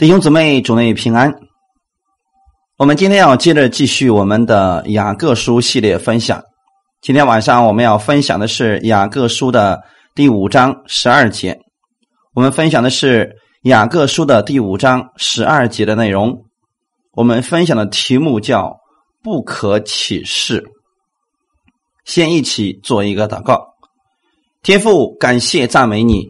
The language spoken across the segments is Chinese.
弟兄姊妹，主内平安。我们今天要接着继续我们的雅各书系列分享。今天晚上我们要分享的是雅各书的第五章十二节。我们分享的是雅各书的第五章十二节的内容。我们分享的题目叫“不可启示”。先一起做一个祷告。天父，感谢赞美你，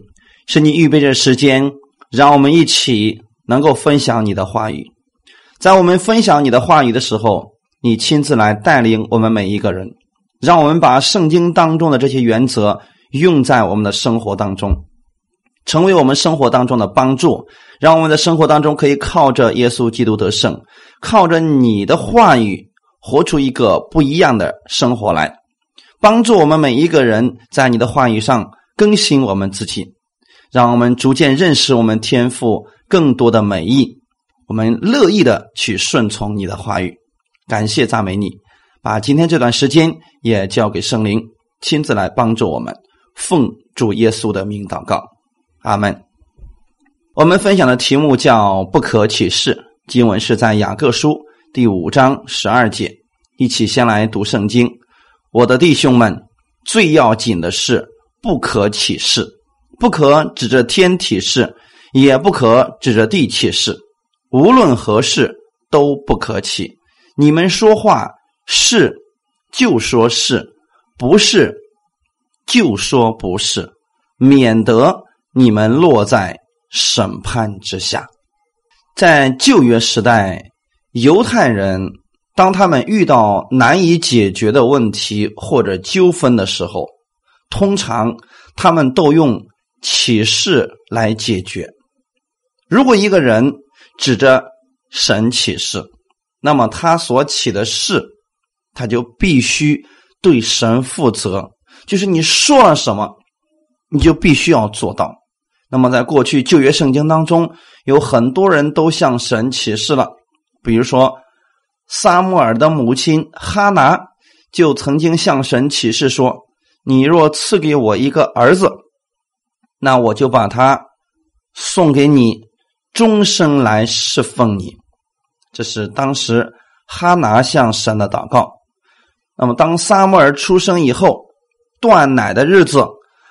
是你预备着时间，让我们一起。能够分享你的话语，在我们分享你的话语的时候，你亲自来带领我们每一个人，让我们把圣经当中的这些原则用在我们的生活当中，成为我们生活当中的帮助，让我们的生活当中可以靠着耶稣基督得胜，靠着你的话语活出一个不一样的生活来，帮助我们每一个人在你的话语上更新我们自己，让我们逐渐认识我们天赋。更多的美意，我们乐意的去顺从你的话语，感谢赞美你，把今天这段时间也交给圣灵，亲自来帮助我们，奉主耶稣的名祷告，阿门。我们分享的题目叫“不可启示”，经文是在雅各书第五章十二节。一起先来读圣经，我的弟兄们，最要紧的是不可启示，不可指着天体示。也不可指着地起誓，无论何事都不可起。你们说话是就说是，不是就说不是，免得你们落在审判之下。在旧约时代，犹太人当他们遇到难以解决的问题或者纠纷的时候，通常他们都用启示来解决。如果一个人指着神起誓，那么他所起的誓，他就必须对神负责。就是你说了什么，你就必须要做到。那么在过去旧约圣经当中，有很多人都向神起誓了。比如说，撒母耳的母亲哈拿就曾经向神起誓说：“你若赐给我一个儿子，那我就把他送给你。”终生来侍奉你，这是当时哈拿向神的祷告。那么，当撒母耳出生以后，断奶的日子，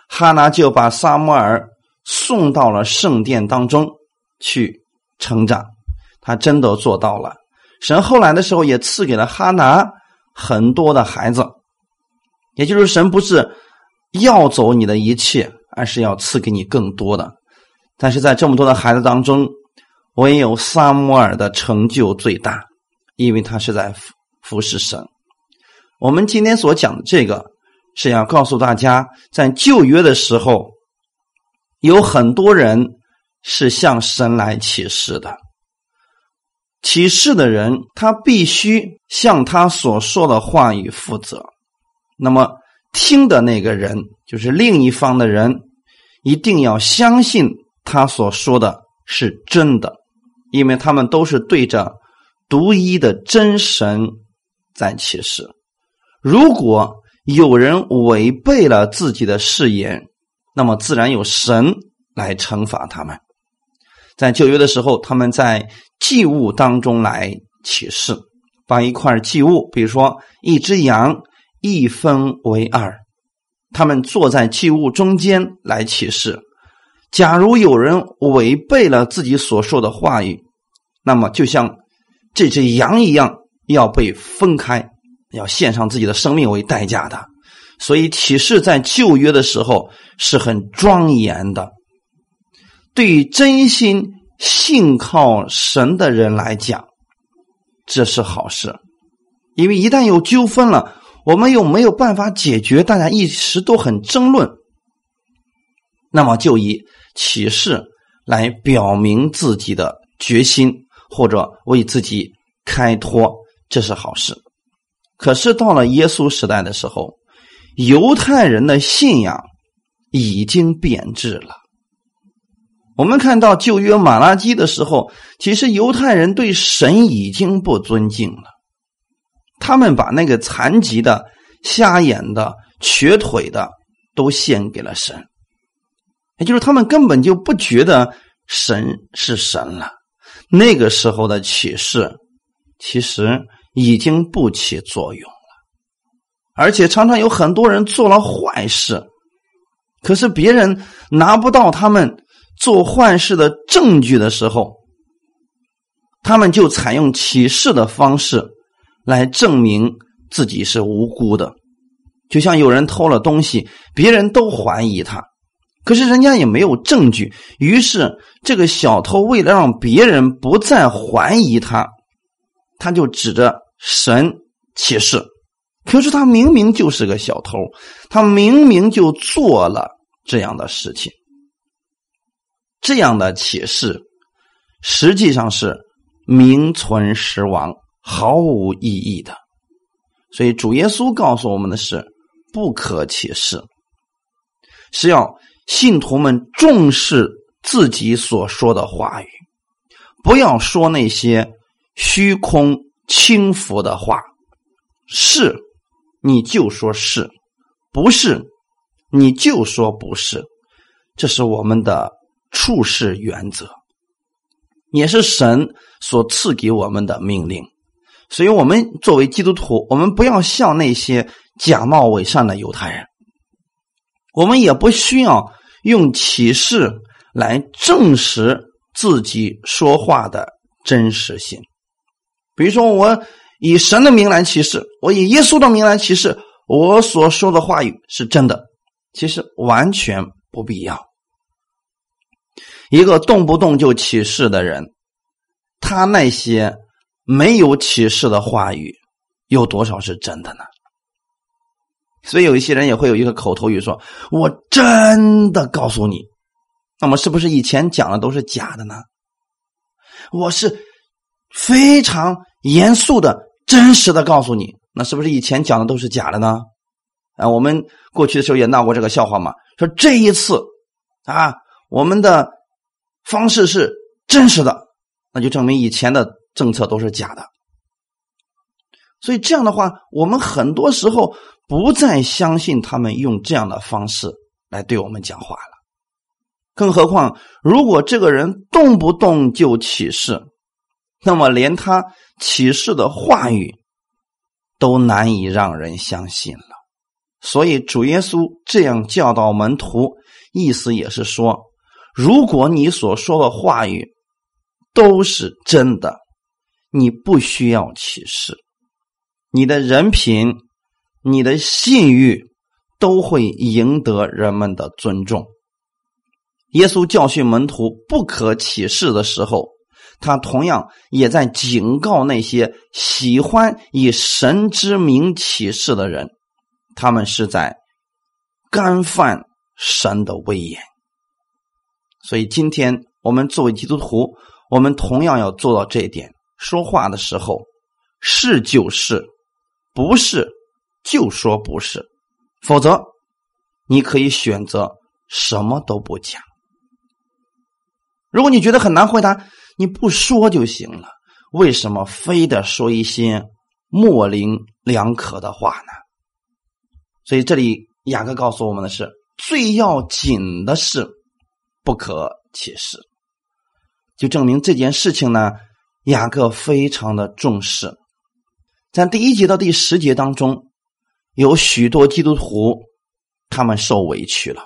哈拿就把撒母耳送到了圣殿当中去成长。他真的做到了。神后来的时候也赐给了哈拿很多的孩子，也就是神不是要走你的一切，而是要赐给你更多的。但是在这么多的孩子当中，唯有萨摩尔的成就最大，因为他是在服服侍神。我们今天所讲的这个，是要告诉大家，在旧约的时候，有很多人是向神来启示的。启示的人，他必须向他所说的话语负责。那么，听的那个人，就是另一方的人，一定要相信。他所说的是真的，因为他们都是对着独一的真神在启示。如果有人违背了自己的誓言，那么自然有神来惩罚他们。在旧约的时候，他们在祭物当中来启示，把一块祭物，比如说一只羊，一分为二，他们坐在祭物中间来启示。假如有人违背了自己所说的话语，那么就像这只羊一样，要被分开，要献上自己的生命为代价的。所以启示在旧约的时候是很庄严的。对于真心信靠神的人来讲，这是好事，因为一旦有纠纷了，我们又没有办法解决，大家一时都很争论，那么就以。启示来表明自己的决心，或者为自己开脱，这是好事。可是到了耶稣时代的时候，犹太人的信仰已经贬值了。我们看到旧约马拉基的时候，其实犹太人对神已经不尊敬了，他们把那个残疾的、瞎眼的、瘸腿的都献给了神。也就是他们根本就不觉得神是神了，那个时候的启示其实已经不起作用了，而且常常有很多人做了坏事，可是别人拿不到他们做坏事的证据的时候，他们就采用启示的方式来证明自己是无辜的。就像有人偷了东西，别人都怀疑他。可是人家也没有证据，于是这个小偷为了让别人不再怀疑他，他就指着神起誓。可是他明明就是个小偷，他明明就做了这样的事情。这样的启示实际上是名存实亡、毫无意义的。所以主耶稣告诉我们的是：不可起誓，是要。信徒们重视自己所说的话语，不要说那些虚空轻浮的话。是，你就说是；不是，你就说不是。这是我们的处事原则，也是神所赐给我们的命令。所以，我们作为基督徒，我们不要像那些假冒伪善的犹太人，我们也不需要。用启示来证实自己说话的真实性，比如说，我以神的名来启示，我以耶稣的名来启示，我所说的话语是真的，其实完全不必要。一个动不动就启示的人，他那些没有启示的话语，有多少是真的呢？所以有一些人也会有一个口头语说：“我真的告诉你，那么是不是以前讲的都是假的呢？”我是非常严肃的、真实的告诉你，那是不是以前讲的都是假的呢？啊，我们过去的时候也闹过这个笑话嘛，说这一次啊，我们的方式是真实的，那就证明以前的政策都是假的。所以这样的话，我们很多时候。不再相信他们用这样的方式来对我们讲话了。更何况，如果这个人动不动就起誓，那么连他起誓的话语都难以让人相信了。所以，主耶稣这样教导门徒，意思也是说：如果你所说的话语都是真的，你不需要启示，你的人品。你的信誉都会赢得人们的尊重。耶稣教训门徒不可启示的时候，他同样也在警告那些喜欢以神之名启示的人，他们是在干犯神的威严。所以，今天我们作为基督徒，我们同样要做到这一点：说话的时候是就是，不是。就说不是，否则你可以选择什么都不讲。如果你觉得很难回答，你不说就行了。为什么非得说一些模棱两可的话呢？所以这里雅各告诉我们的是：最要紧的是不可启示，就证明这件事情呢，雅各非常的重视。在第一节到第十节当中。有许多基督徒，他们受委屈了。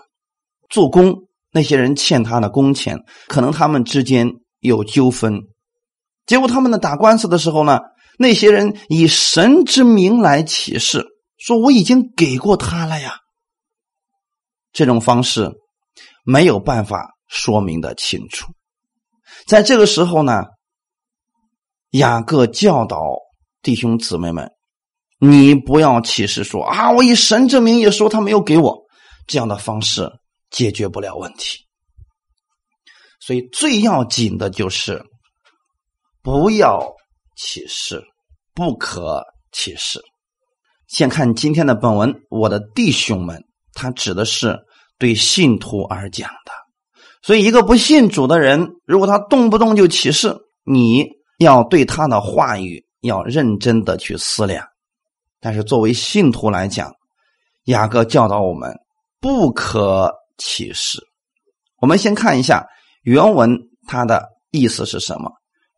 做工那些人欠他的工钱，可能他们之间有纠纷。结果他们呢打官司的时候呢，那些人以神之名来起誓，说我已经给过他了呀。这种方式没有办法说明的清楚。在这个时候呢，雅各教导弟兄姊妹们。你不要起誓说啊！我以神之名也说他没有给我这样的方式解决不了问题。所以最要紧的就是不要起誓，不可起誓。先看今天的本文，我的弟兄们，他指的是对信徒而讲的。所以一个不信主的人，如果他动不动就起誓，你要对他的话语要认真的去思量。但是作为信徒来讲，雅各教导我们不可歧视。我们先看一下原文，它的意思是什么？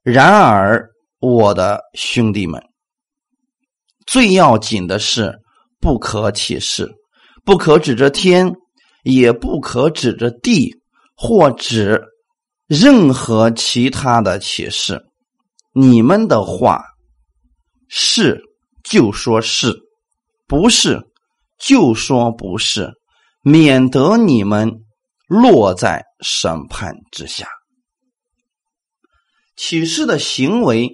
然而，我的兄弟们，最要紧的是不可歧视，不可指着天，也不可指着地，或指任何其他的启示。你们的话是就说是，不是就说不是，免得你们落在审判之下。启示的行为，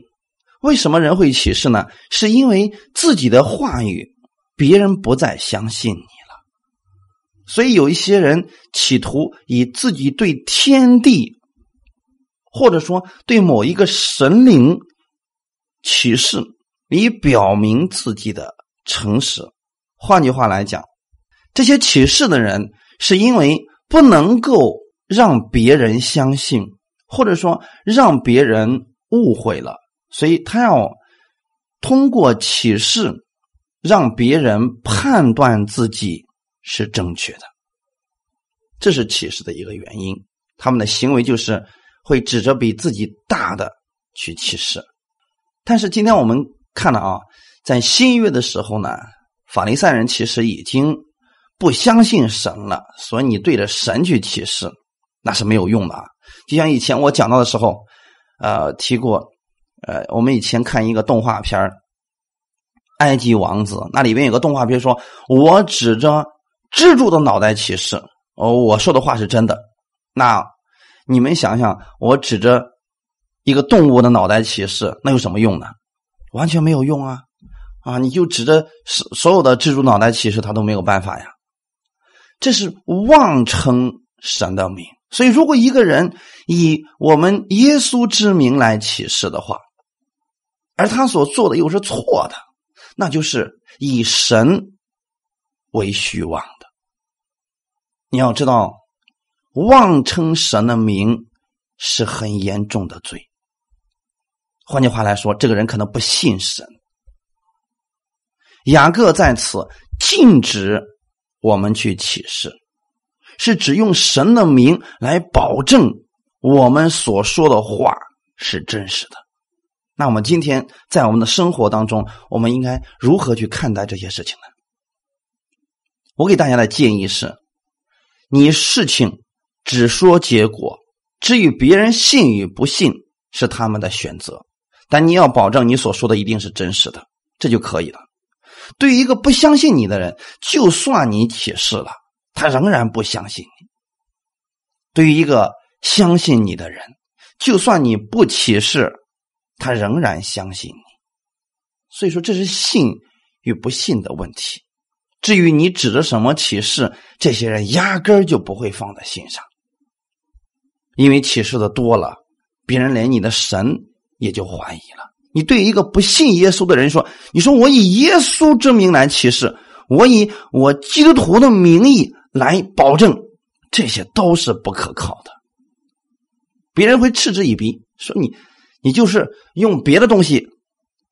为什么人会启示呢？是因为自己的话语，别人不再相信你了，所以有一些人企图以自己对天地，或者说对某一个神灵启示，以表明自己的诚实。换句话来讲，这些启示的人，是因为不能够让别人相信。或者说让别人误会了，所以他要通过启示让别人判断自己是正确的，这是启示的一个原因。他们的行为就是会指着比自己大的去起誓。但是今天我们看了啊，在新约的时候呢，法利赛人其实已经不相信神了，所以你对着神去起誓，那是没有用的啊。就像以前我讲到的时候，呃，提过，呃，我们以前看一个动画片埃及王子》，那里边有个动画片说：“我指着蜘蛛的脑袋起誓，哦，我说的话是真的。”那你们想想，我指着一个动物的脑袋起誓，那有什么用呢？完全没有用啊！啊，你就指着所所有的蜘蛛脑袋起誓，他都没有办法呀。这是妄称神的名。所以，如果一个人以我们耶稣之名来启示的话，而他所做的又是错的，那就是以神为虚妄的。你要知道，妄称神的名是很严重的罪。换句话来说，这个人可能不信神。雅各在此禁止我们去启示。是只用神的名来保证我们所说的话是真实的。那我们今天在我们的生活当中，我们应该如何去看待这些事情呢？我给大家的建议是：你事情只说结果，至于别人信与不信是他们的选择，但你要保证你所说的一定是真实的，这就可以了。对于一个不相信你的人，就算你启示了。他仍然不相信你。对于一个相信你的人，就算你不启示，他仍然相信你。所以说，这是信与不信的问题。至于你指着什么启示，这些人压根儿就不会放在心上，因为启示的多了，别人连你的神也就怀疑了。你对一个不信耶稣的人说：“你说我以耶稣之名来启示，我以我基督徒的名义。”来保证这些都是不可靠的，别人会嗤之以鼻，说你你就是用别的东西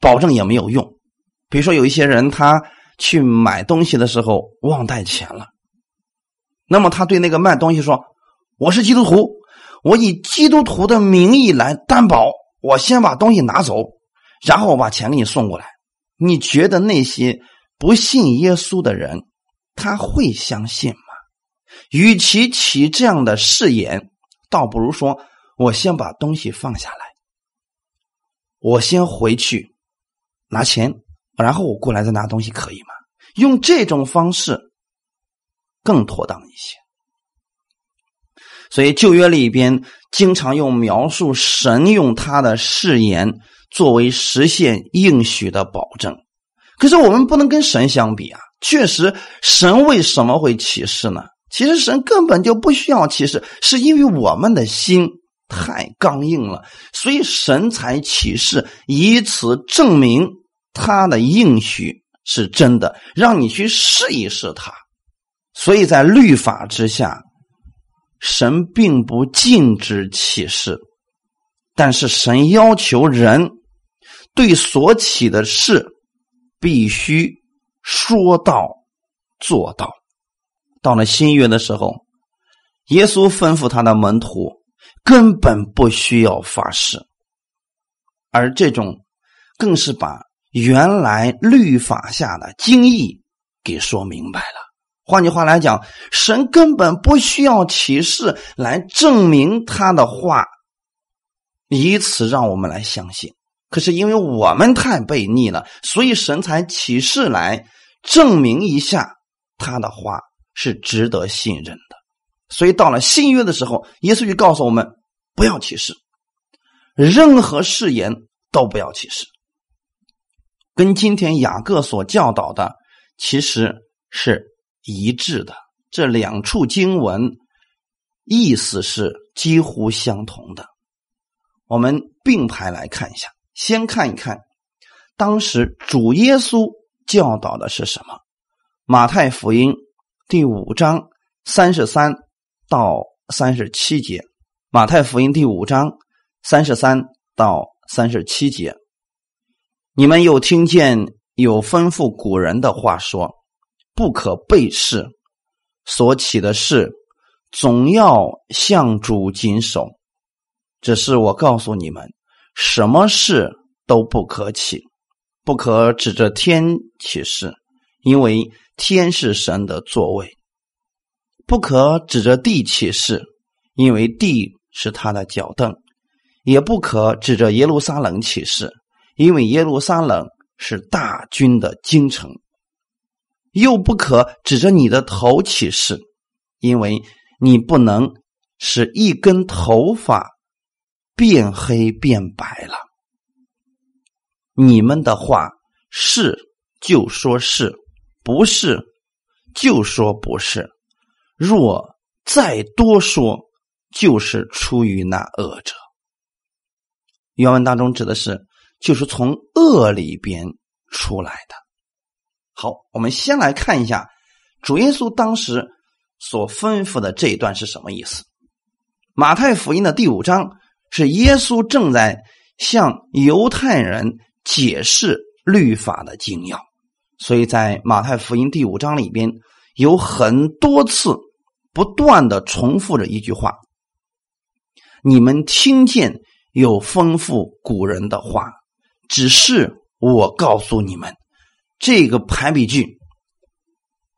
保证也没有用。比如说有一些人他去买东西的时候忘带钱了，那么他对那个卖东西说：“我是基督徒，我以基督徒的名义来担保，我先把东西拿走，然后我把钱给你送过来。”你觉得那些不信耶稣的人他会相信吗？与其起这样的誓言，倒不如说我先把东西放下来，我先回去拿钱，然后我过来再拿东西，可以吗？用这种方式更妥当一些。所以旧约里边经常用描述神用他的誓言作为实现应许的保证，可是我们不能跟神相比啊！确实，神为什么会启示呢？其实神根本就不需要启示，是因为我们的心太刚硬了，所以神才启示，以此证明他的应许是真的，让你去试一试他。所以在律法之下，神并不禁止启示，但是神要求人对所起的事必须说到做到。到了新约的时候，耶稣吩咐他的门徒根本不需要发誓，而这种更是把原来律法下的经义给说明白了。换句话来讲，神根本不需要启示来证明他的话，以此让我们来相信。可是因为我们太悖逆了，所以神才启示来证明一下他的话是值得信任的。所以到了新约的时候，耶稣就告诉我们不要启示，任何誓言都不要启示。跟今天雅各所教导的其实是一致的，这两处经文意思是几乎相同的。我们并排来看一下。先看一看，当时主耶稣教导的是什么？马太福音第五章三十三到三十七节。马太福音第五章三十三到三十七节，你们又听见有吩咐古人的话说：“不可背誓，所起的事总要向主谨守。”只是我告诉你们。什么事都不可起，不可指着天起誓，因为天是神的座位；不可指着地起誓，因为地是他的脚凳；也不可指着耶路撒冷起誓，因为耶路撒冷是大军的京城；又不可指着你的头起誓，因为你不能使一根头发。变黑变白了，你们的话是就说是不是就说不是，若再多说，就是出于那恶者。原文当中指的是就是从恶里边出来的。好，我们先来看一下主耶稣当时所吩咐的这一段是什么意思。马太福音的第五章。是耶稣正在向犹太人解释律法的精要，所以在马太福音第五章里边有很多次不断的重复着一句话：“你们听见有丰富古人的话，只是我告诉你们，这个排比句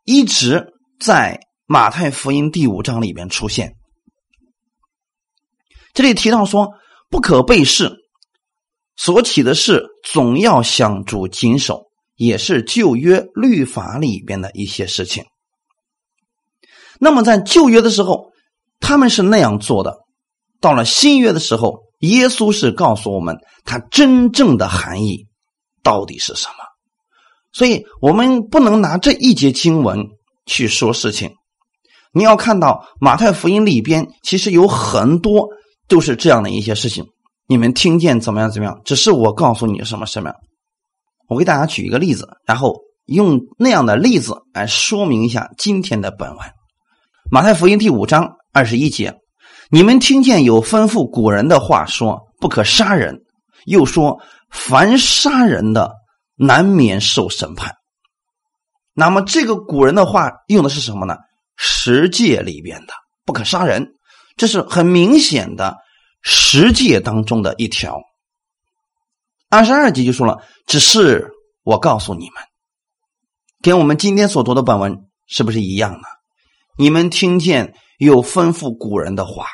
一直在马太福音第五章里边出现。”这里提到说，不可背誓，所起的事总要向主谨守，也是旧约律法里边的一些事情。那么在旧约的时候，他们是那样做的；到了新约的时候，耶稣是告诉我们他真正的含义到底是什么。所以我们不能拿这一节经文去说事情。你要看到马太福音里边，其实有很多。都是这样的一些事情，你们听见怎么样？怎么样？只是我告诉你什么什么。我给大家举一个例子，然后用那样的例子来说明一下今天的本文。马太福音第五章二十一节，你们听见有吩咐古人的话说不可杀人，又说凡杀人的难免受审判。那么这个古人的话用的是什么呢？十诫里边的不可杀人。这是很明显的十诫当中的一条。二十二节就说了：“只是我告诉你们，跟我们今天所读的本文是不是一样呢？你们听见有吩咐古人的话，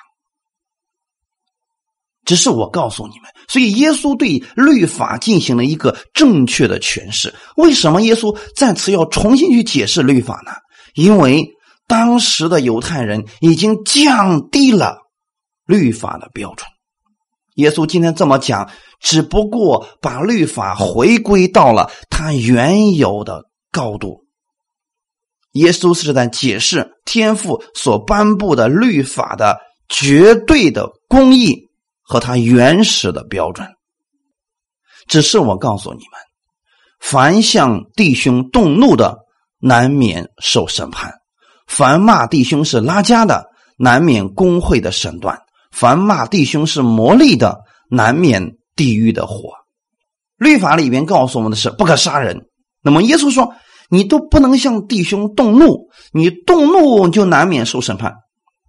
只是我告诉你们。所以耶稣对律法进行了一个正确的诠释。为什么耶稣再次要重新去解释律法呢？因为。”当时的犹太人已经降低了律法的标准。耶稣今天这么讲，只不过把律法回归到了它原有的高度。耶稣是在解释天父所颁布的律法的绝对的公义和他原始的标准。只是我告诉你们，凡向弟兄动怒的，难免受审判。凡骂弟兄是拉家的，难免工会的审断；凡骂弟兄是魔力的，难免地狱的火。律法里边告诉我们的是不可杀人。那么耶稣说，你都不能向弟兄动怒，你动怒就难免受审判。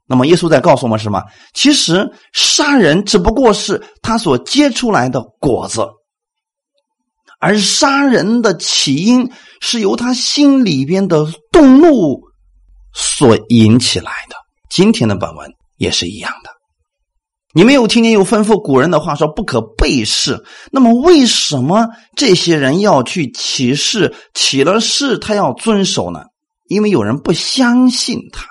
那么耶稣在告诉我们什么？其实杀人只不过是他所结出来的果子，而杀人的起因是由他心里边的动怒所引起来的。今天的本文也是一样的。你没有听见有吩咐古人的话说不可背誓，那么为什么这些人要去起誓？起了誓，他要遵守呢？因为有人不相信他。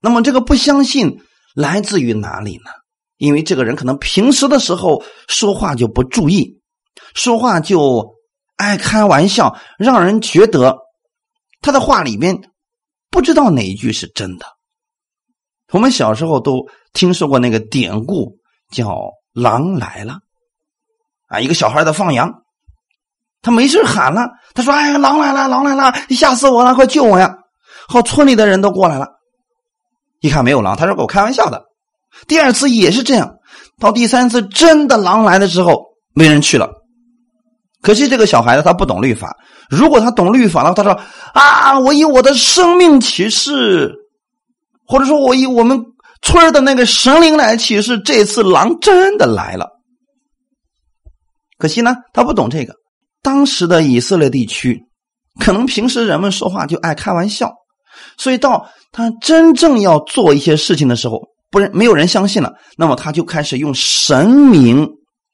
那么这个不相信来自于哪里呢？因为这个人可能平时的时候说话就不注意，说话就爱开玩笑，让人觉得他的话里边不知道哪一句是真的。我们小时候都听说过那个典故，叫“狼来了”，啊，一个小孩在放羊，他没事喊了，他说：“哎，狼来了，狼来了，吓死我了，快救我呀！”好，村里的人都过来了。一看没有狼，他说我开玩笑的。第二次也是这样，到第三次真的狼来的时候，没人去了。可惜这个小孩子他不懂律法，如果他懂律法了，他说啊，我以我的生命起誓，或者说我以我们村的那个神灵来起誓，这次狼真的来了。可惜呢，他不懂这个。当时的以色列地区，可能平时人们说话就爱开玩笑。所以到他真正要做一些事情的时候，不是没有人相信了，那么他就开始用神明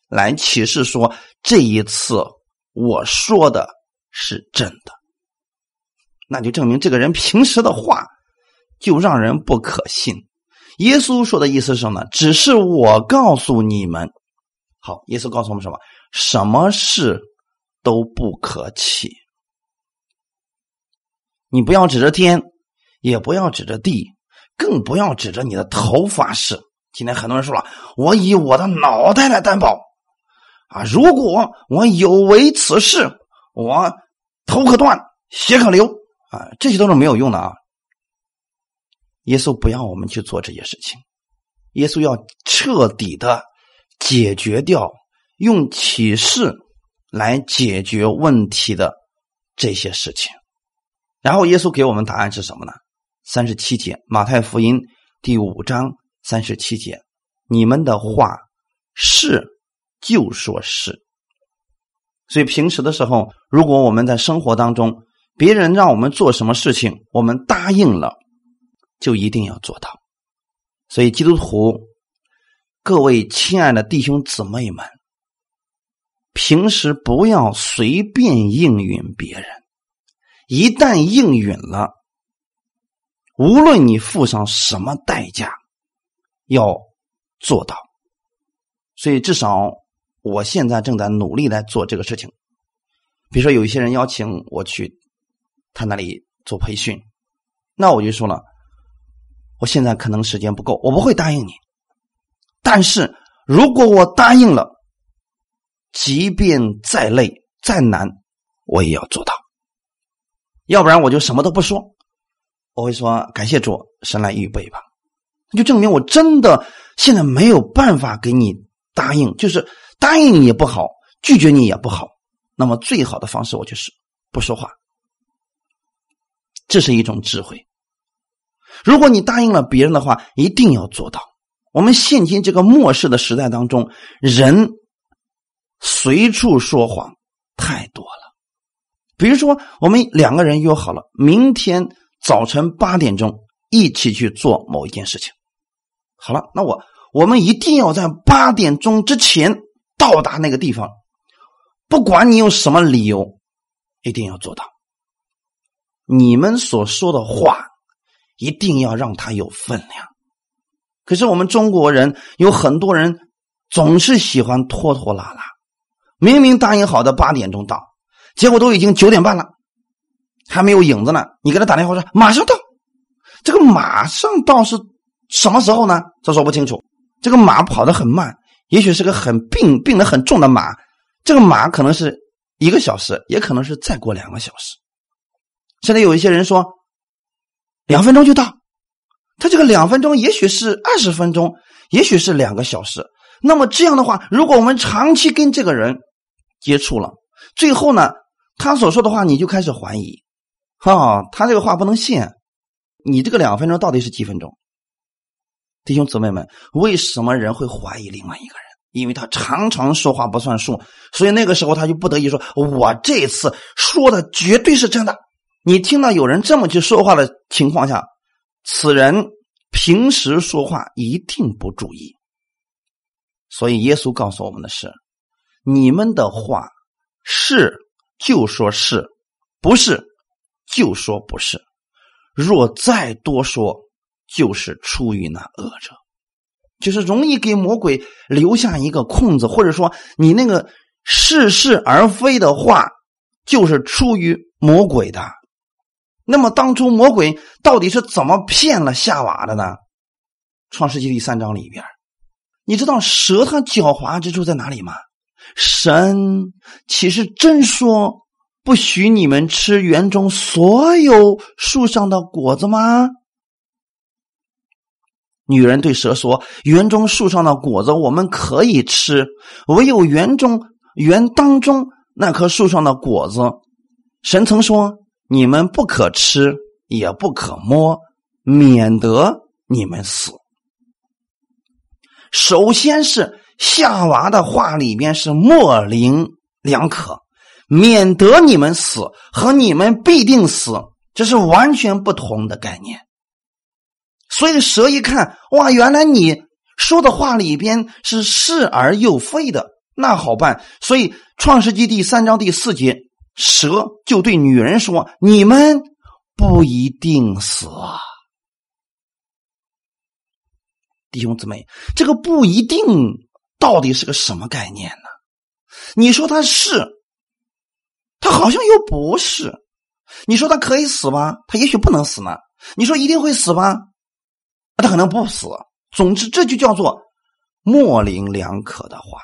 来启示说：“这一次我说的是真的。”那就证明这个人平时的话就让人不可信。耶稣说的意思是什么呢？只是我告诉你们，好，耶稣告诉我们什么？什么事都不可起。你不要指着天。也不要指着地，更不要指着你的头发誓。今天很多人说了，我以我的脑袋来担保啊！如果我有违此事，我头可断，血可流啊！这些都是没有用的啊！耶稣不要我们去做这些事情，耶稣要彻底的解决掉用启示来解决问题的这些事情。然后耶稣给我们答案是什么呢？三十七节，马太福音第五章三十七节，你们的话是就说是。所以平时的时候，如果我们在生活当中，别人让我们做什么事情，我们答应了，就一定要做到。所以基督徒，各位亲爱的弟兄姊妹们，平时不要随便应允别人，一旦应允了。无论你付上什么代价，要做到。所以至少我现在正在努力来做这个事情。比如说，有一些人邀请我去他那里做培训，那我就说了，我现在可能时间不够，我不会答应你。但是如果我答应了，即便再累再难，我也要做到。要不然我就什么都不说。我会说感谢主，神来预备吧，那就证明我真的现在没有办法给你答应，就是答应你也不好，拒绝你也不好。那么最好的方式，我就是不说话。这是一种智慧。如果你答应了别人的话，一定要做到。我们现今这个末世的时代当中，人随处说谎太多了。比如说，我们两个人约好了明天。早晨八点钟一起去做某一件事情。好了，那我我们一定要在八点钟之前到达那个地方，不管你用什么理由，一定要做到。你们所说的话一定要让它有分量。可是我们中国人有很多人总是喜欢拖拖拉拉，明明答应好的八点钟到，结果都已经九点半了。还没有影子呢，你给他打电话说马上到，这个马上到是什么时候呢？他说不清楚。这个马跑得很慢，也许是个很病病得很重的马，这个马可能是一个小时，也可能是再过两个小时。现在有一些人说两分钟就到，他这个两分钟也许是二十分钟，也许是两个小时。那么这样的话，如果我们长期跟这个人接触了，最后呢，他所说的话你就开始怀疑。啊，他这个话不能信。你这个两分钟到底是几分钟？弟兄姊妹们，为什么人会怀疑另外一个人？因为他常常说话不算数，所以那个时候他就不得已说：“我这次说的绝对是真的。”你听到有人这么去说话的情况下，此人平时说话一定不注意。所以耶稣告诉我们的是：你们的话是就说是，不是就说不是。若再多说。就是出于那恶者，就是容易给魔鬼留下一个空子，或者说你那个似是而非的话，就是出于魔鬼的。那么当初魔鬼到底是怎么骗了夏娃的呢？创世纪第三章里边，你知道蛇它狡猾之处在哪里吗？神岂是真说不许你们吃园中所有树上的果子吗？女人对蛇说：“园中树上的果子我们可以吃，唯有园中园当中那棵树上的果子，神曾说你们不可吃，也不可摸，免得你们死。”首先是夏娃的话里边是模棱两可，免得你们死和你们必定死，这是完全不同的概念。所以蛇一看，哇，原来你说的话里边是是而又非的，那好办。所以创世纪第三章第四节，蛇就对女人说：“你们不一定死啊，弟兄姊妹，这个不一定到底是个什么概念呢？你说他是，他好像又不是；你说他可以死吗，他也许不能死呢；你说一定会死吗？”他可能不死。总之，这就叫做模棱两可的话。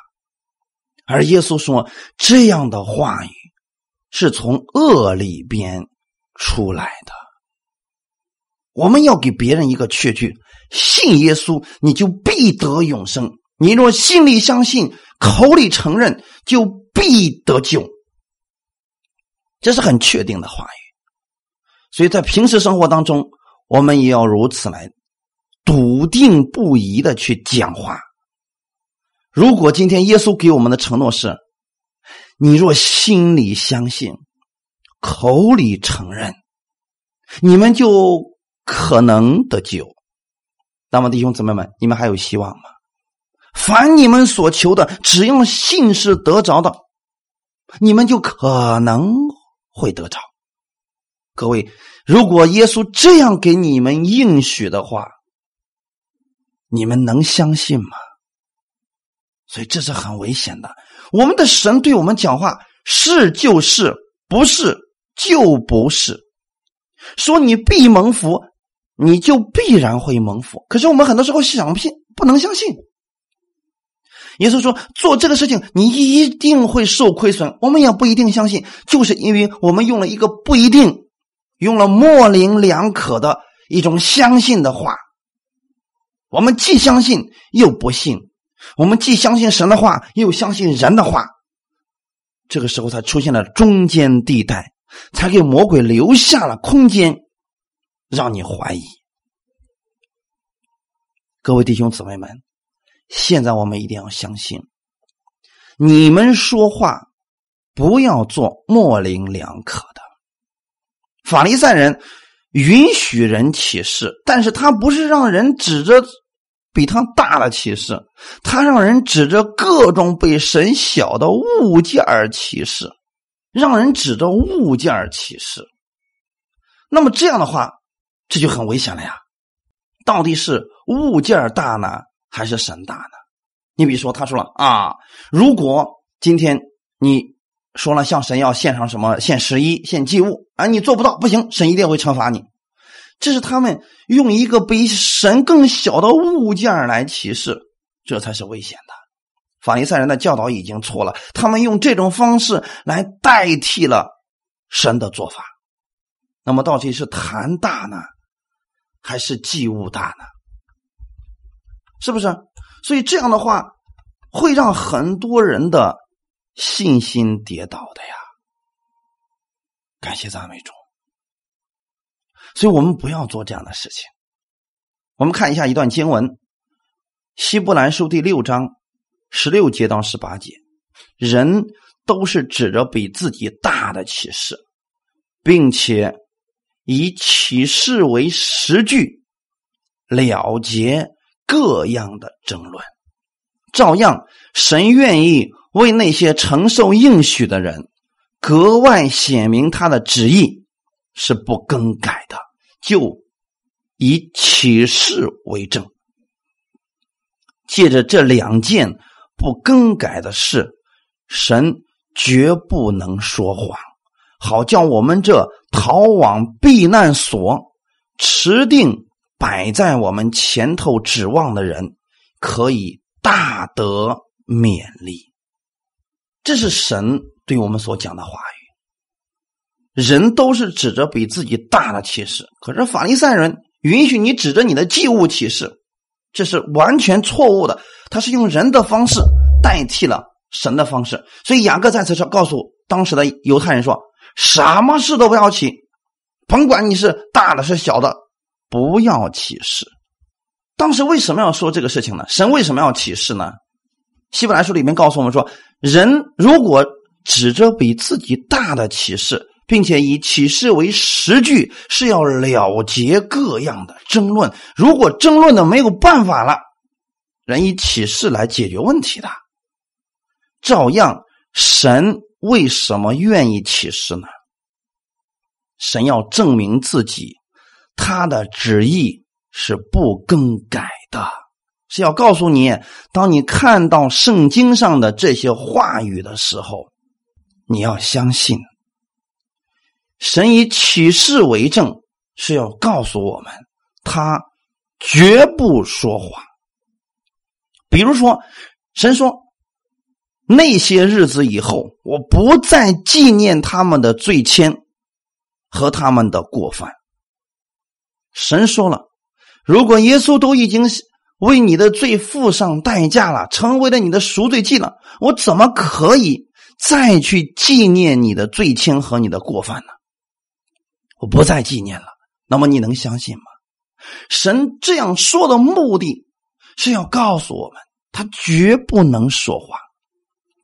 而耶稣说，这样的话语是从恶里边出来的。我们要给别人一个确据：信耶稣，你就必得永生；你若心里相信，口里承认，就必得救。这是很确定的话语。所以在平时生活当中，我们也要如此来。笃定不移的去讲话。如果今天耶稣给我们的承诺是：你若心里相信，口里承认，你们就可能得救。那么弟兄姊妹们，你们还有希望吗？凡你们所求的，只要信是得着的，你们就可能会得着。各位，如果耶稣这样给你们应许的话，你们能相信吗？所以这是很危险的。我们的神对我们讲话是就是，不是就不是。说你必蒙福，你就必然会蒙福。可是我们很多时候想信，不能相信。耶稣说做这个事情，你一定会受亏损。我们也不一定相信，就是因为我们用了一个不一定，用了模棱两可的一种相信的话。我们既相信又不信，我们既相信神的话，又相信人的话。这个时候才出现了中间地带，才给魔鬼留下了空间，让你怀疑。各位弟兄姊妹们，现在我们一定要相信，你们说话不要做模棱两可的。法利赛人允许人起誓，但是他不是让人指着。比他大的启示，他让人指着各种被神小的物件儿启示，让人指着物件儿启示。那么这样的话，这就很危险了呀！到底是物件大呢，还是神大呢？你比如说，他说了啊，如果今天你说了向神要献上什么，献十一、献祭物啊，你做不到，不行，神一定会惩罚你。这是他们用一个比神更小的物件来启示，这才是危险的。法利赛人的教导已经错了，他们用这种方式来代替了神的做法。那么，到底是坛大呢，还是祭物大呢？是不是？所以这样的话，会让很多人的信心跌倒的呀。感谢赞美主。所以我们不要做这样的事情。我们看一下一段经文，《希伯来书第六章十六节到十八节，人都是指着比自己大的启示，并且以启示为实据，了结各样的争论。照样，神愿意为那些承受应许的人，格外显明他的旨意是不更改的，就以启示为证。借着这两件不更改的事，神绝不能说谎，好叫我们这逃往避难所、持定摆在我们前头指望的人，可以。大得勉励，这是神对我们所讲的话语。人都是指着比自己大的启示，可是法利赛人允许你指着你的祭物启示，这是完全错误的。他是用人的方式代替了神的方式，所以雅各在此上告诉当时的犹太人说：“什么事都不要起，甭管你是大的是小的，不要启示。”当时为什么要说这个事情呢？神为什么要启示呢？希伯来书里面告诉我们说，人如果指着比自己大的启示，并且以启示为实据，是要了结各样的争论。如果争论的没有办法了，人以启示来解决问题的，照样神为什么愿意启示呢？神要证明自己，他的旨意。是不更改的，是要告诉你，当你看到圣经上的这些话语的时候，你要相信，神以启示为证，是要告诉我们，他绝不说谎。比如说，神说，那些日子以后，我不再纪念他们的罪愆和他们的过犯。神说了。如果耶稣都已经为你的罪付上代价了，成为了你的赎罪祭了，我怎么可以再去纪念你的罪愆和你的过犯呢？我不再纪念了。那么你能相信吗？神这样说的目的是要告诉我们，他绝不能说谎。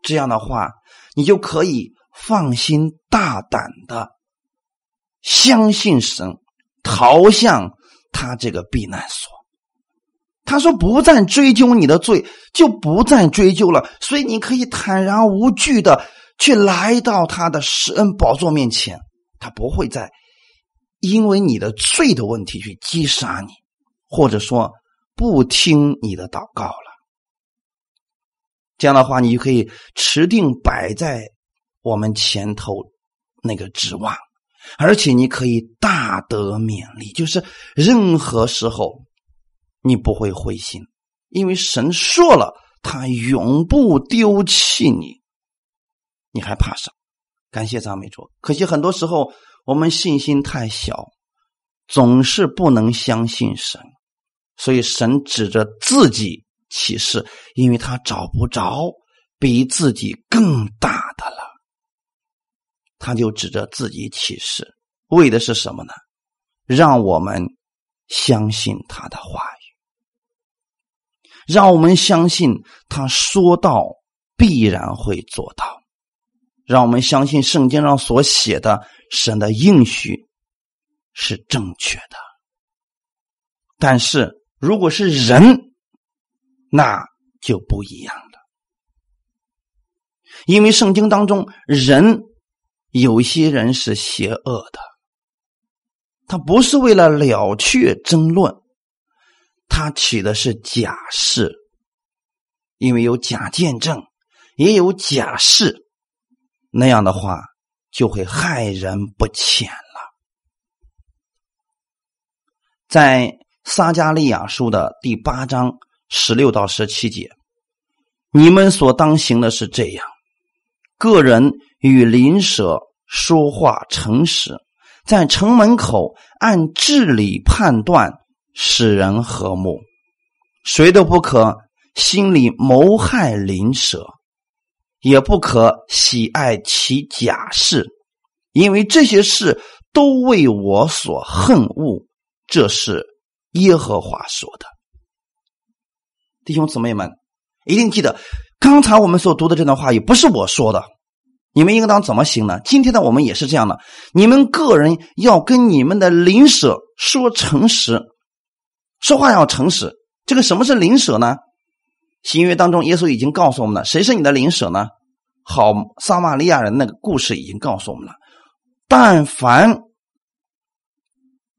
这样的话，你就可以放心大胆的相信神，逃向。他这个避难所，他说不再追究你的罪，就不再追究了。所以你可以坦然无惧的去来到他的施恩宝座面前，他不会再因为你的罪的问题去击杀你，或者说不听你的祷告了。这样的话，你就可以持定摆在我们前头那个指望。而且你可以大得勉励，就是任何时候你不会灰心，因为神说了，他永不丢弃你，你还怕什么？感谢赞美主。可惜很多时候我们信心太小，总是不能相信神，所以神指着自己启示，因为他找不着比自己更大的了。他就指着自己启示，为的是什么呢？让我们相信他的话语，让我们相信他说到必然会做到，让我们相信圣经上所写的神的应许是正确的。但是如果是人，那就不一样了，因为圣经当中人。有些人是邪恶的，他不是为了了却争论，他起的是假事，因为有假见证，也有假事，那样的话就会害人不浅了。在撒加利亚书的第八章十六到十七节，你们所当行的是这样，个人。与邻舍说话诚实，在城门口按治理判断，使人和睦。谁都不可心里谋害邻舍，也不可喜爱其假事，因为这些事都为我所恨恶。这是耶和华说的。弟兄姊妹们，一定记得，刚才我们所读的这段话语不是我说的。你们应当怎么行呢？今天的我们也是这样的。你们个人要跟你们的邻舍说诚实，说话要诚实。这个什么是邻舍呢？新约当中，耶稣已经告诉我们了，谁是你的邻舍呢？好，撒玛利亚人那个故事已经告诉我们了。但凡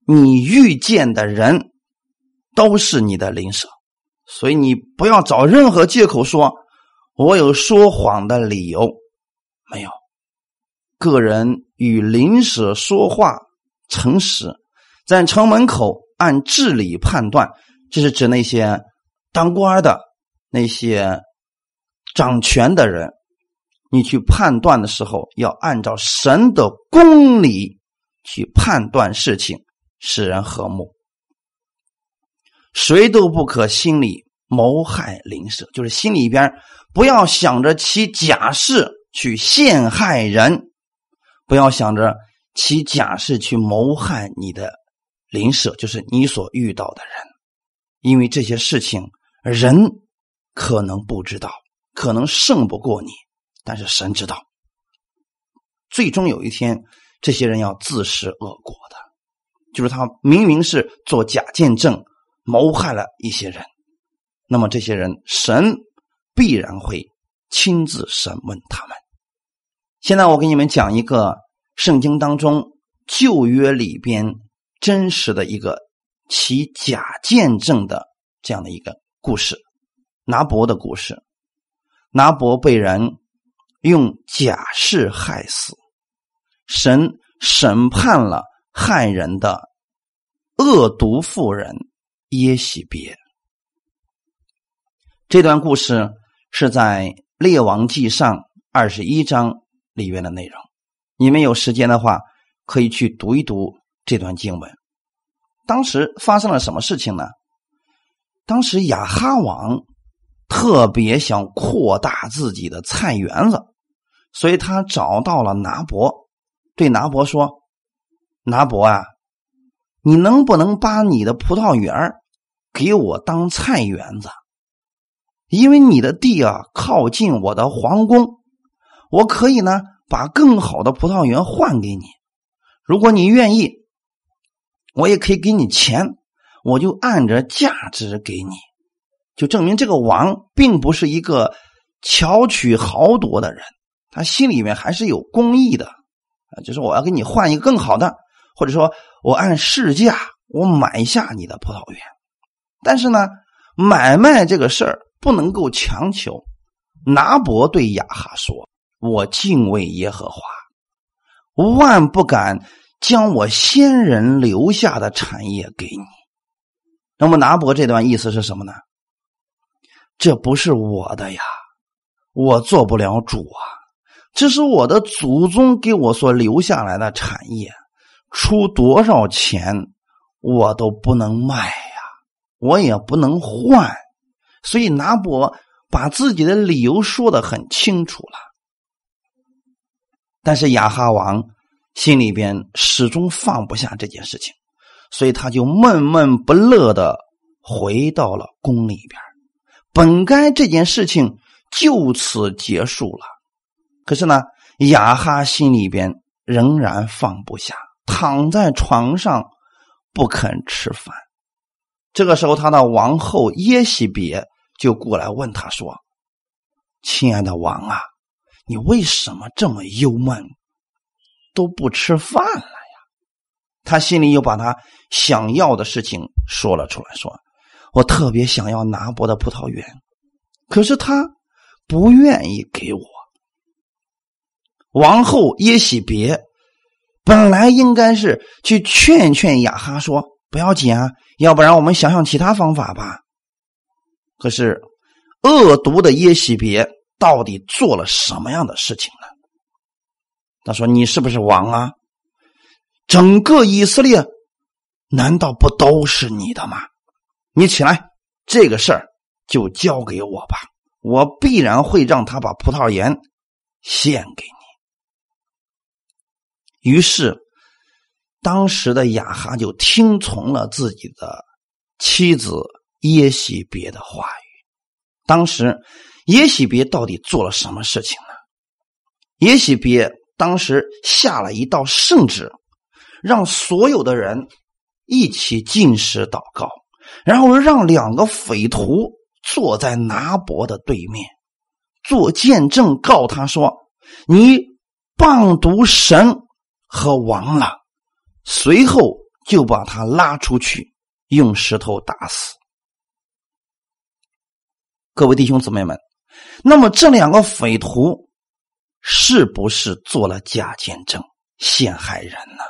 你遇见的人，都是你的邻舍，所以你不要找任何借口说我有说谎的理由，没有。个人与邻舍说话诚实，在城门口按治理判断，这是指那些当官的。那些掌权的人，你去判断的时候，要按照神的公理去判断事情，使人和睦。谁都不可心里谋害邻舍，就是心里边不要想着起假事去陷害人，不要想着起假事去谋害你的邻舍，就是你所遇到的人，因为这些事情人。可能不知道，可能胜不过你，但是神知道。最终有一天，这些人要自食恶果的，就是他明明是做假见证，谋害了一些人，那么这些人神必然会亲自审问他们。现在我给你们讲一个圣经当中旧约里边真实的一个起假见证的这样的一个故事。拿伯的故事，拿伯被人用假释害死，神审判了害人的恶毒妇人耶喜别。这段故事是在《列王记上》二十一章里面的内容。你们有时间的话，可以去读一读这段经文。当时发生了什么事情呢？当时亚哈王。特别想扩大自己的菜园子，所以他找到了拿伯，对拿伯说：“拿伯啊，你能不能把你的葡萄园给我当菜园子？因为你的地啊靠近我的皇宫，我可以呢把更好的葡萄园换给你。如果你愿意，我也可以给你钱，我就按着价值给你。”就证明这个王并不是一个巧取豪夺的人，他心里面还是有公义的啊。就是我要给你换一个更好的，或者说我按市价我买下你的葡萄园。但是呢，买卖这个事儿不能够强求。拿伯对亚哈说：“我敬畏耶和华，万不敢将我先人留下的产业给你。”那么拿伯这段意思是什么呢？这不是我的呀，我做不了主啊！这是我的祖宗给我所留下来的产业，出多少钱我都不能卖呀，我也不能换。所以拿伯把自己的理由说的很清楚了。但是亚哈王心里边始终放不下这件事情，所以他就闷闷不乐的回到了宫里边。本该这件事情就此结束了，可是呢，雅哈心里边仍然放不下，躺在床上不肯吃饭。这个时候，他的王后耶喜别就过来问他说：“亲爱的王啊，你为什么这么忧闷，都不吃饭了呀？”他心里又把他想要的事情说了出来，说。我特别想要拿伯的葡萄园，可是他不愿意给我。王后耶喜别本来应该是去劝劝雅哈说：“不要紧啊，要不然我们想想其他方法吧。”可是恶毒的耶喜别到底做了什么样的事情呢？他说：“你是不是王啊？整个以色列难道不都是你的吗？”你起来，这个事儿就交给我吧，我必然会让他把葡萄园献给你。于是，当时的雅哈就听从了自己的妻子耶喜别的话语。当时耶喜别到底做了什么事情呢？耶喜别当时下了一道圣旨，让所有的人一起进食祷告，然后让两个匪徒坐在拿伯的对面做见证，告他说：“你谤读神和王了。”随后就把他拉出去，用石头打死。各位弟兄姊妹们，那么这两个匪徒是不是做了假见证，陷害人呢？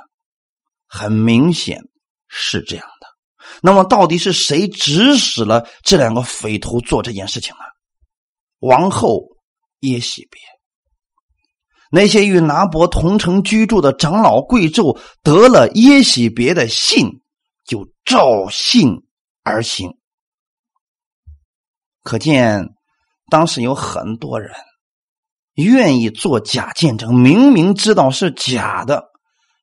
很明显是这样的。那么到底是谁指使了这两个匪徒做这件事情呢？王后耶喜别。那些与拿伯同城居住的长老贵胄得了耶喜别的信，就照信而行。可见当时有很多人愿意做假见证，明明知道是假的，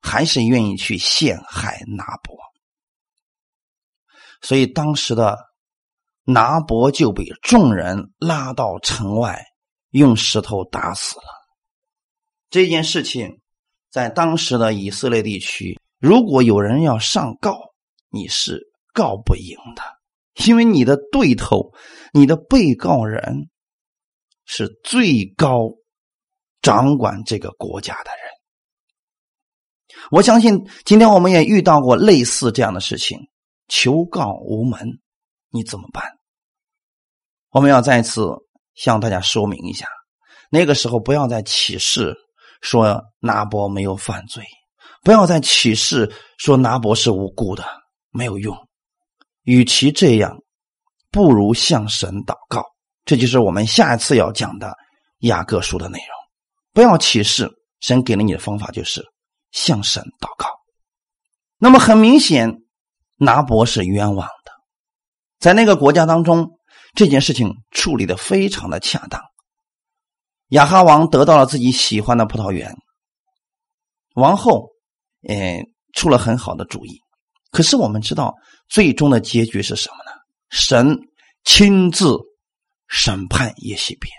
还是愿意去陷害拿伯。所以当时的拿伯就被众人拉到城外，用石头打死了。这件事情在当时的以色列地区，如果有人要上告，你是告不赢的，因为你的对头、你的被告人是最高掌管这个国家的人。我相信今天我们也遇到过类似这样的事情，求告无门，你怎么办？我们要再次向大家说明一下，那个时候不要再起誓。说拿伯没有犯罪，不要再起誓说拿伯是无辜的，没有用。与其这样，不如向神祷告。这就是我们下一次要讲的雅各书的内容。不要起誓，神给了你的方法就是向神祷告。那么很明显，拿伯是冤枉的，在那个国家当中，这件事情处理的非常的恰当。亚哈王得到了自己喜欢的葡萄园，王后，呃，出了很好的主意。可是我们知道，最终的结局是什么呢？神亲自审判耶西别，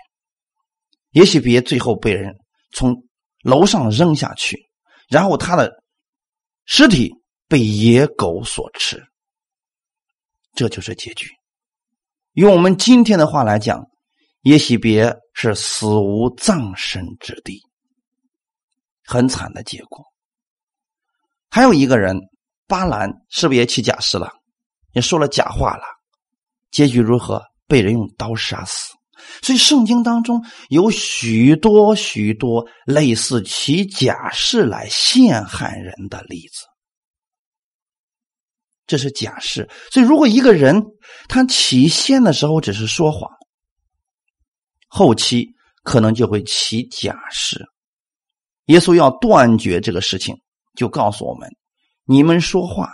耶西别最后被人从楼上扔下去，然后他的尸体被野狗所吃，这就是结局。用我们今天的话来讲。耶喜别是死无葬身之地，很惨的结果。还有一个人巴兰，是不是也起假誓了？也说了假话了？结局如何？被人用刀杀死。所以圣经当中有许多许多类似起假誓来陷害人的例子。这是假誓。所以如果一个人他起先的时候只是说谎。后期可能就会起假事，耶稣要断绝这个事情，就告诉我们：你们说话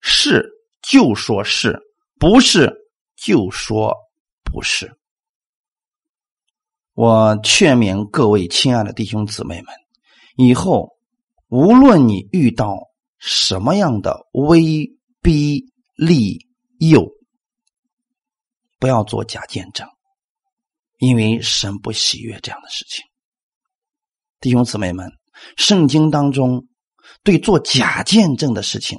是就说是不是就说不是。我劝勉各位亲爱的弟兄姊妹们，以后无论你遇到什么样的威逼利诱，不要做假见证。因为神不喜悦这样的事情，弟兄姊妹们，圣经当中对做假见证的事情，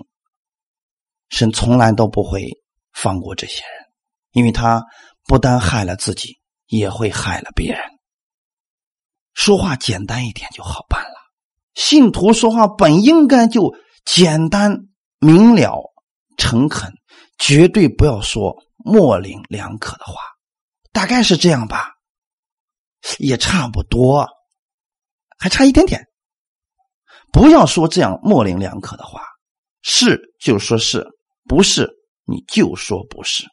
神从来都不会放过这些人，因为他不单害了自己，也会害了别人。说话简单一点就好办了，信徒说话本应该就简单明了、诚恳，绝对不要说模棱两可的话。大概是这样吧，也差不多，还差一点点。不要说这样模棱两可的话，是就说是不是你就说不是，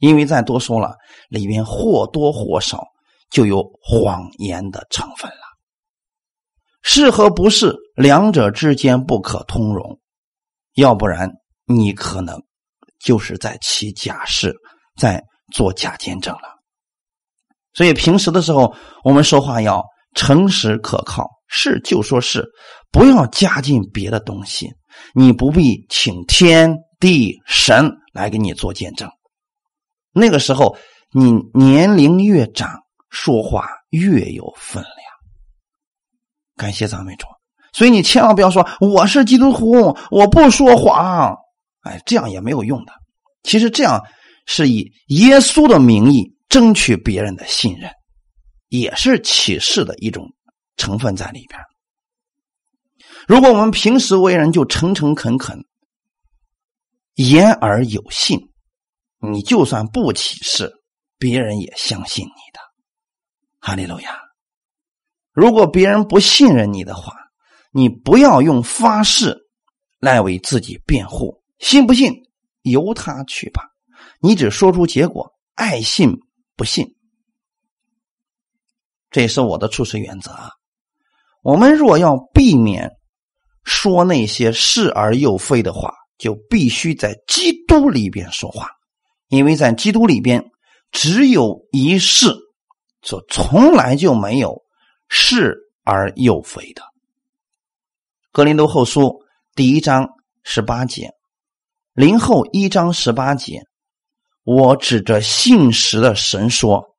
因为再多说了，里面或多或少就有谎言的成分了。是和不是两者之间不可通融，要不然你可能就是在起假誓，在。做假见证了，所以平时的时候，我们说话要诚实可靠，是就说是，不要加进别的东西。你不必请天地神来给你做见证，那个时候你年龄越长，说话越有分量。感谢赞美主，所以你千万不要说我是基督徒，我不说谎，哎，这样也没有用的。其实这样是以耶稣的名义争取别人的信任，也是启示的一种成分在里边。如果我们平时为人就诚诚恳恳、言而有信，你就算不启示，别人也相信你的。哈利路亚。如果别人不信任你的话，你不要用发誓来为自己辩护，信不信由他去吧。你只说出结果，爱信不信，这也是我的处事原则啊。我们若要避免说那些是而又非的话，就必须在基督里边说话，因为在基督里边只有一是，就从来就没有。是而又非的。格林多后书第一章十八节，林后一章十八节，我指着信实的神说：“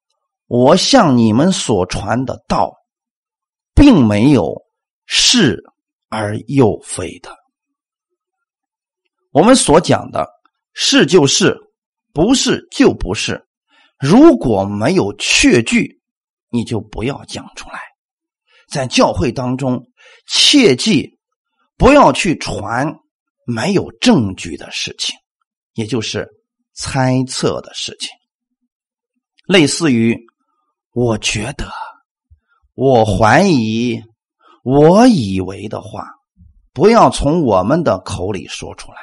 我向你们所传的道，并没有是而又非的。我们所讲的是就是，不是就不是。如果没有确据，你就不要讲出来。”在教会当中，切记不要去传没有证据的事情，也就是猜测的事情。类似于“我觉得”“我怀疑”“我以为”的话，不要从我们的口里说出来。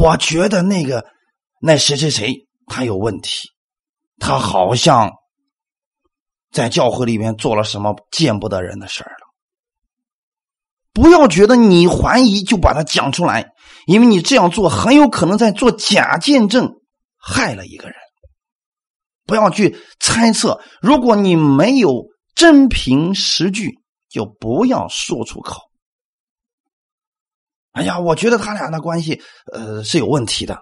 我觉得那个那谁谁谁他有问题，他好像。在教会里面做了什么见不得人的事儿？不要觉得你怀疑就把它讲出来，因为你这样做很有可能在做假见证，害了一个人。不要去猜测，如果你没有真凭实据，就不要说出口。哎呀，我觉得他俩的关系呃是有问题的，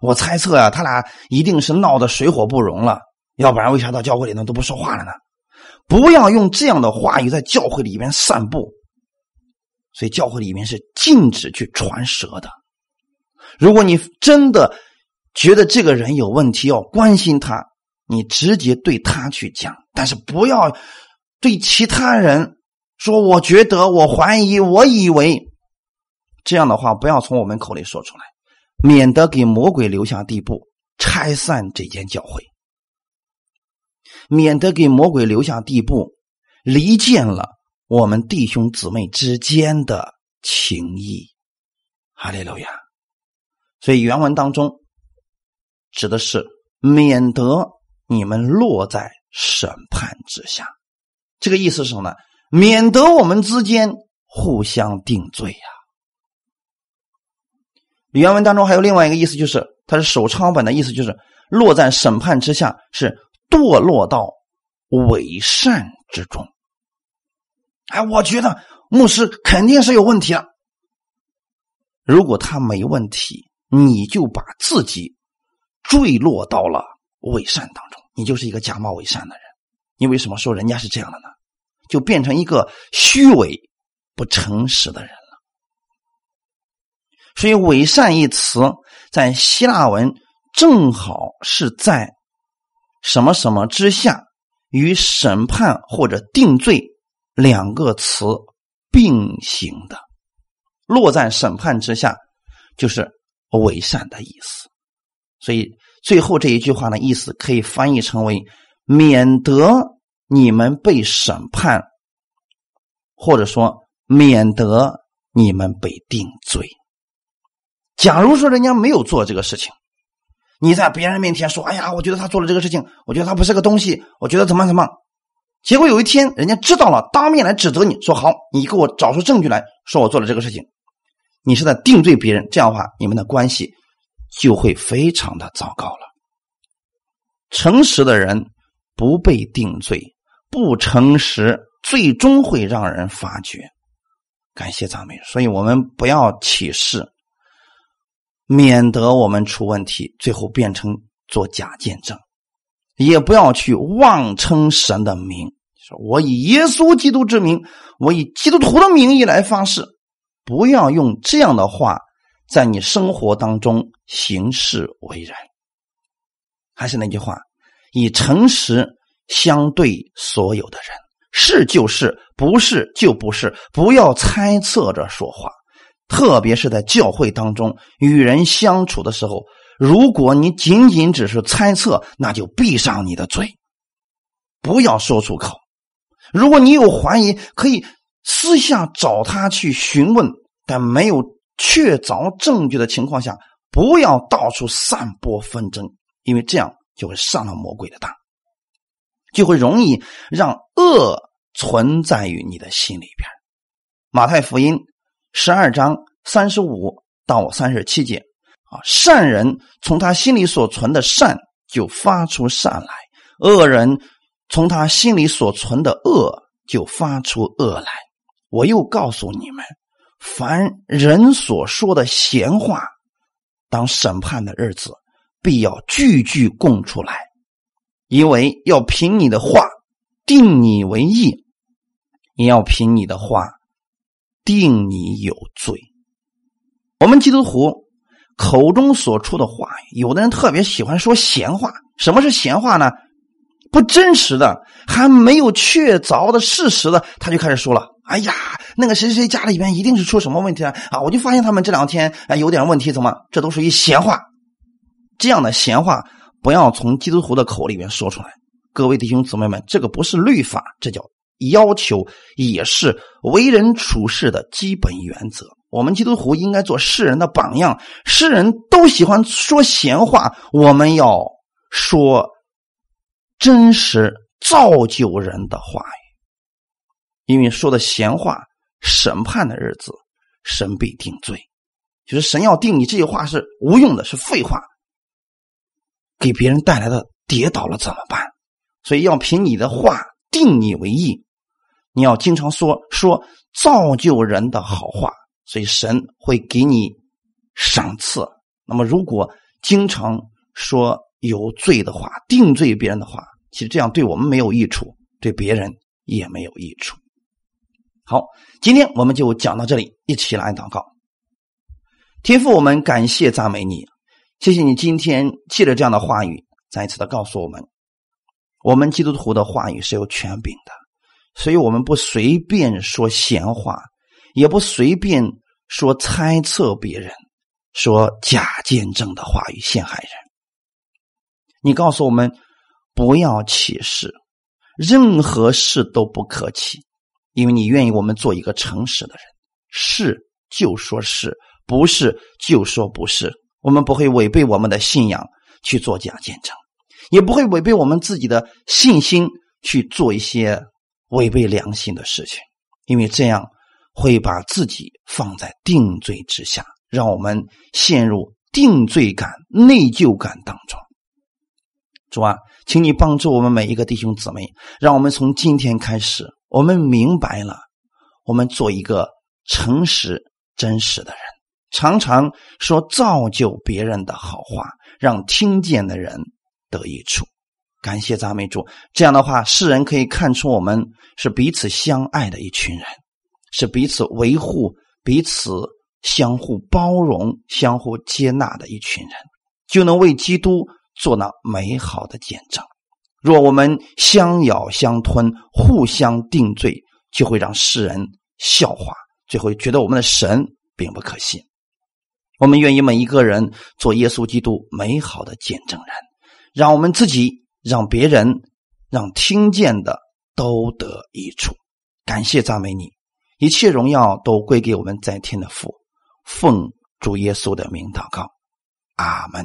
我猜测啊，他俩一定是闹得水火不容了。要不然，为啥到教会里呢都不说话了呢？不要用这样的话语在教会里面散布。所以，教会里面是禁止去传舌的。如果你真的觉得这个人有问题，要关心他，你直接对他去讲，但是不要对其他人说“我觉得”“我怀疑”“我以为”这样的话，不要从我们口里说出来，免得给魔鬼留下地步，拆散这间教会。免得给魔鬼留下地步，离间了我们弟兄姊妹之间的情谊。哈利路亚！所以原文当中指的是免得你们落在审判之下。这个意思是什么呢？免得我们之间互相定罪呀。原文当中还有另外一个意思，就是它是手抄本的意思，就是落在审判之下是。堕落到伪善之中，哎，我觉得牧师肯定是有问题了。如果他没问题，你就把自己坠落到了伪善当中，你就是一个假冒伪善的人。你为什么说人家是这样的呢？就变成一个虚伪、不诚实的人了。所以“伪善”一词在希腊文正好是在。什么什么之下，与审判或者定罪两个词并行的，落在审判之下，就是伪善的意思。所以最后这一句话的意思可以翻译成为：免得你们被审判，或者说免得你们被定罪。假如说人家没有做这个事情。你在别人面前说：“哎呀，我觉得他做了这个事情，我觉得他不是个东西，我觉得怎么怎么。”结果有一天人家知道了，当面来指责你说：“好，你给我找出证据来说我做了这个事情。”你是在定罪别人，这样的话你们的关系就会非常的糟糕了。诚实的人不被定罪，不诚实最终会让人发觉。感谢赞美，所以我们不要起誓。免得我们出问题，最后变成做假见证。也不要去妄称神的名，说我以耶稣基督之名，我以基督徒的名义来发誓。不要用这样的话在你生活当中行事为人。还是那句话，以诚实相对所有的人，是就是，不是就不是，不要猜测着说话。特别是在教会当中与人相处的时候，如果你仅仅只是猜测，那就闭上你的嘴，不要说出口。如果你有怀疑，可以私下找他去询问，但没有确凿证据的情况下，不要到处散播纷争，因为这样就会上了魔鬼的当，就会容易让恶存在于你的心里边。马太福音。十二章三十五到三十七节，啊，善人从他心里所存的善就发出善来，恶人从他心里所存的恶就发出恶来。我又告诉你们，凡人所说的闲话，当审判的日子，必要句句供出来，因为要凭你的话定你为义，也要凭你的话。定你有罪。我们基督徒口中所出的话，有的人特别喜欢说闲话。什么是闲话呢？不真实的，还没有确凿的事实的，他就开始说了：“哎呀，那个谁谁家里边一定是出什么问题了啊！我就发现他们这两天啊有点问题，怎么？这都属于闲话。这样的闲话不要从基督徒的口里边说出来。各位弟兄姊妹们，这个不是律法，这叫。”要求也是为人处事的基本原则。我们基督徒应该做世人的榜样。世人都喜欢说闲话，我们要说真实造就人的话语。因为说的闲话，审判的日子，神必定罪。就是神要定你这些话是无用的，是废话，给别人带来的跌倒了怎么办？所以要凭你的话定你为义。你要经常说说造就人的好话，所以神会给你赏赐。那么，如果经常说有罪的话、定罪别人的话，其实这样对我们没有益处，对别人也没有益处。好，今天我们就讲到这里，一起来祷告。天父，我们感谢赞美你，谢谢你今天借着这样的话语，再一次的告诉我们，我们基督徒的话语是有权柄的。所以我们不随便说闲话，也不随便说猜测别人、说假见证的话语陷害人。你告诉我们不要起誓，任何事都不可起，因为你愿意我们做一个诚实的人，是就说是不是就说不是。我们不会违背我们的信仰去做假见证，也不会违背我们自己的信心去做一些。违背良心的事情，因为这样会把自己放在定罪之下，让我们陷入定罪感、内疚感当中。主啊，请你帮助我们每一个弟兄姊妹，让我们从今天开始，我们明白了，我们做一个诚实、真实的人，常常说造就别人的好话，让听见的人得益处。感谢赞美主，这样的话，世人可以看出我们是彼此相爱的一群人，是彼此维护、彼此相互包容、相互接纳的一群人，就能为基督做那美好的见证。若我们相咬相吞、互相定罪，就会让世人笑话，就会觉得我们的神并不可信。我们愿意每一个人做耶稣基督美好的见证人，让我们自己。让别人、让听见的都得益处。感谢赞美你，一切荣耀都归给我们在天的父。奉主耶稣的名祷告，阿门。